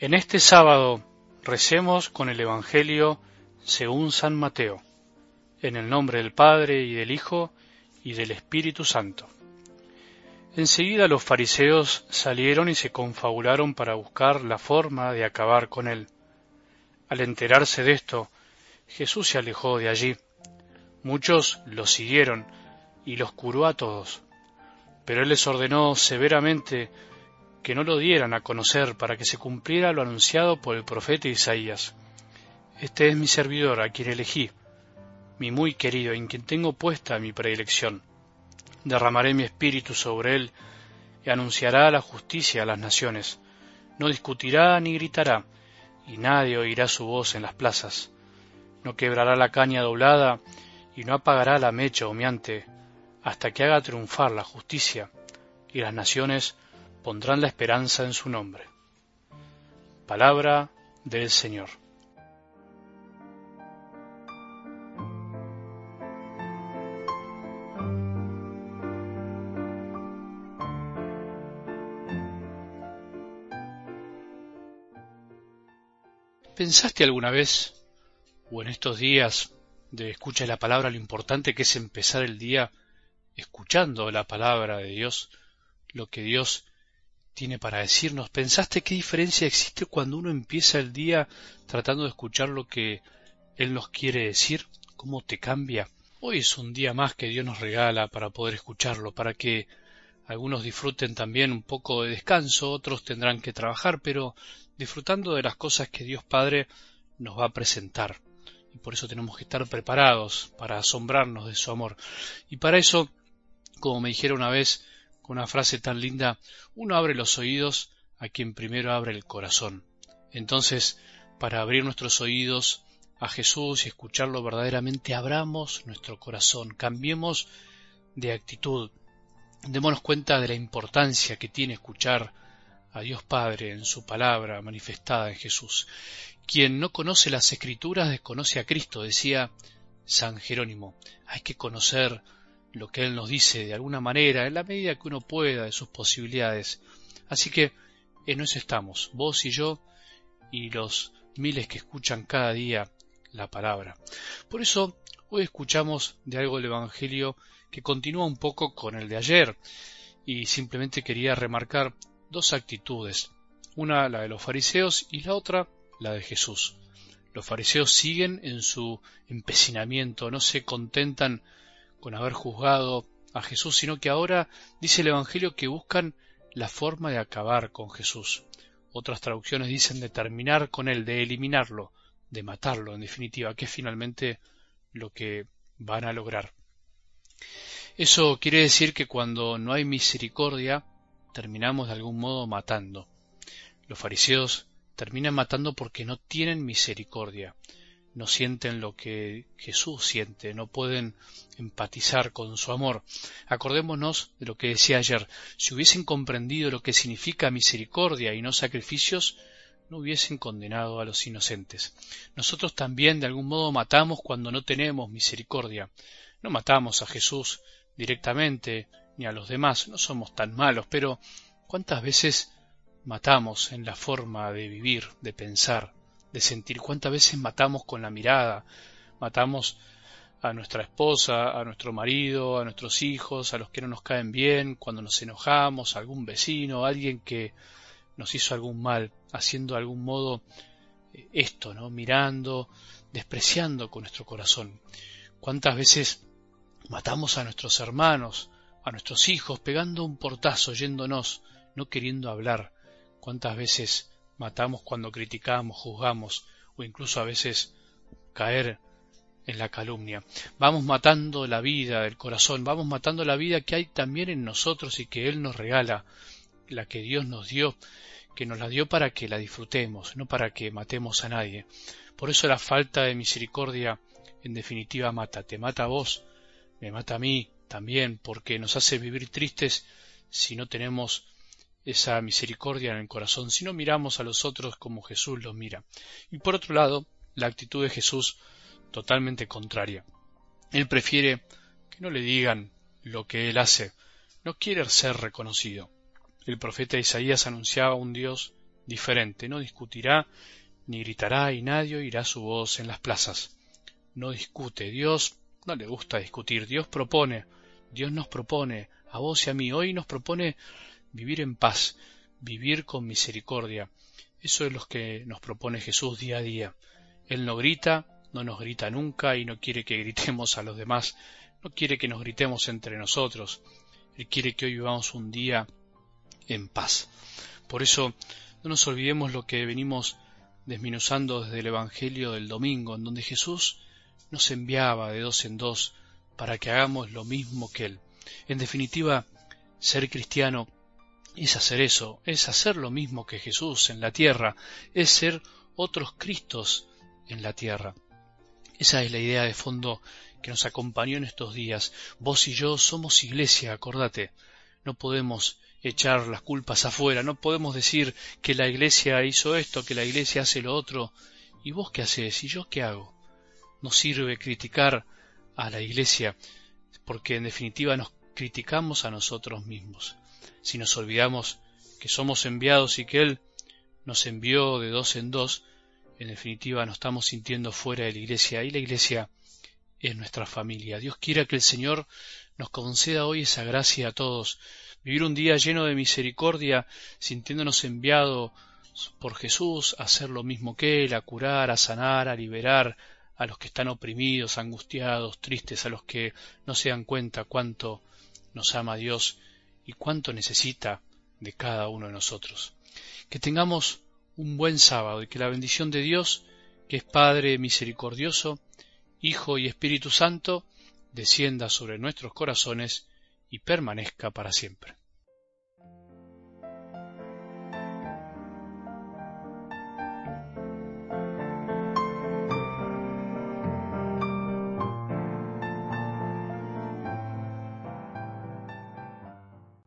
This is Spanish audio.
En este sábado recemos con el Evangelio según San Mateo, en el nombre del Padre y del Hijo y del Espíritu Santo. Enseguida los fariseos salieron y se confabularon para buscar la forma de acabar con él. Al enterarse de esto, Jesús se alejó de allí. Muchos lo siguieron y los curó a todos. Pero él les ordenó severamente que no lo dieran a conocer para que se cumpliera lo anunciado por el profeta Isaías. Este es mi servidor, a quien elegí, mi muy querido, en quien tengo puesta mi predilección. Derramaré mi espíritu sobre él y anunciará la justicia a las naciones. No discutirá ni gritará, y nadie oirá su voz en las plazas. No quebrará la caña doblada y no apagará la mecha humeante, hasta que haga triunfar la justicia, y las naciones pondrán la esperanza en su nombre. Palabra del Señor. ¿Pensaste alguna vez, o en estos días de escucha de la palabra, lo importante que es empezar el día escuchando la palabra de Dios, lo que Dios tiene para decirnos. ¿Pensaste qué diferencia existe cuando uno empieza el día tratando de escuchar lo que Él nos quiere decir? ¿Cómo te cambia? Hoy es un día más que Dios nos regala para poder escucharlo, para que algunos disfruten también un poco de descanso, otros tendrán que trabajar, pero disfrutando de las cosas que Dios Padre nos va a presentar. Y por eso tenemos que estar preparados para asombrarnos de su amor. Y para eso, como me dijeron una vez, una frase tan linda, uno abre los oídos a quien primero abre el corazón. Entonces, para abrir nuestros oídos a Jesús y escucharlo verdaderamente, abramos nuestro corazón, cambiemos de actitud, démonos cuenta de la importancia que tiene escuchar a Dios Padre en su palabra manifestada en Jesús. Quien no conoce las escrituras desconoce a Cristo, decía San Jerónimo. Hay que conocer lo que Él nos dice de alguna manera, en la medida que uno pueda, de sus posibilidades. Así que en eso estamos, vos y yo, y los miles que escuchan cada día la palabra. Por eso hoy escuchamos de algo del Evangelio que continúa un poco con el de ayer, y simplemente quería remarcar dos actitudes, una la de los fariseos y la otra la de Jesús. Los fariseos siguen en su empecinamiento, no se contentan con haber juzgado a Jesús, sino que ahora dice el Evangelio que buscan la forma de acabar con Jesús. Otras traducciones dicen de terminar con él, de eliminarlo, de matarlo, en definitiva, que es finalmente lo que van a lograr. Eso quiere decir que cuando no hay misericordia, terminamos de algún modo matando. Los fariseos terminan matando porque no tienen misericordia, no sienten lo que Jesús siente, no pueden empatizar con su amor. Acordémonos de lo que decía ayer, si hubiesen comprendido lo que significa misericordia y no sacrificios, no hubiesen condenado a los inocentes. Nosotros también de algún modo matamos cuando no tenemos misericordia. No matamos a Jesús directamente ni a los demás, no somos tan malos, pero ¿cuántas veces matamos en la forma de vivir, de pensar, de sentir cuántas veces matamos con la mirada, matamos a nuestra esposa, a nuestro marido, a nuestros hijos, a los que no nos caen bien, cuando nos enojamos, a algún vecino, a alguien que nos hizo algún mal, haciendo de algún modo eh, esto, ¿no? Mirando, despreciando con nuestro corazón. ¿Cuántas veces matamos a nuestros hermanos, a nuestros hijos, pegando un portazo, yéndonos, no queriendo hablar? ¿Cuántas veces matamos cuando criticamos, juzgamos o incluso a veces caer en la calumnia. Vamos matando la vida del corazón, vamos matando la vida que hay también en nosotros y que Él nos regala, la que Dios nos dio, que nos la dio para que la disfrutemos, no para que matemos a nadie. Por eso la falta de misericordia en definitiva mata, te mata a vos, me mata a mí también, porque nos hace vivir tristes si no tenemos esa misericordia en el corazón, si no miramos a los otros como Jesús los mira. Y por otro lado, la actitud de Jesús totalmente contraria. Él prefiere que no le digan lo que él hace, no quiere ser reconocido. El profeta Isaías anunciaba un Dios diferente, no discutirá ni gritará y nadie oirá su voz en las plazas. No discute, Dios no le gusta discutir, Dios propone, Dios nos propone, a vos y a mí, hoy nos propone vivir en paz, vivir con misericordia. Eso es lo que nos propone Jesús día a día. Él no grita, no nos grita nunca y no quiere que gritemos a los demás, no quiere que nos gritemos entre nosotros. Él quiere que hoy vivamos un día en paz. Por eso no nos olvidemos lo que venimos desminuzando desde el Evangelio del domingo, en donde Jesús nos enviaba de dos en dos para que hagamos lo mismo que Él. En definitiva, ser cristiano es hacer eso, es hacer lo mismo que Jesús en la tierra, es ser otros Cristos en la tierra. Esa es la idea de fondo que nos acompañó en estos días. Vos y yo somos iglesia, acordate. No podemos echar las culpas afuera, no podemos decir que la iglesia hizo esto, que la iglesia hace lo otro. ¿Y vos qué haces? ¿Y yo qué hago? No sirve criticar a la iglesia, porque en definitiva nos criticamos a nosotros mismos. Si nos olvidamos que somos enviados y que Él nos envió de dos en dos, en definitiva nos estamos sintiendo fuera de la iglesia y la iglesia es nuestra familia. Dios quiera que el Señor nos conceda hoy esa gracia a todos, vivir un día lleno de misericordia, sintiéndonos enviados por Jesús a hacer lo mismo que Él, a curar, a sanar, a liberar a los que están oprimidos, angustiados, tristes, a los que no se dan cuenta cuánto nos ama Dios y cuánto necesita de cada uno de nosotros. Que tengamos un buen sábado y que la bendición de Dios, que es Padre misericordioso, Hijo y Espíritu Santo, descienda sobre nuestros corazones y permanezca para siempre.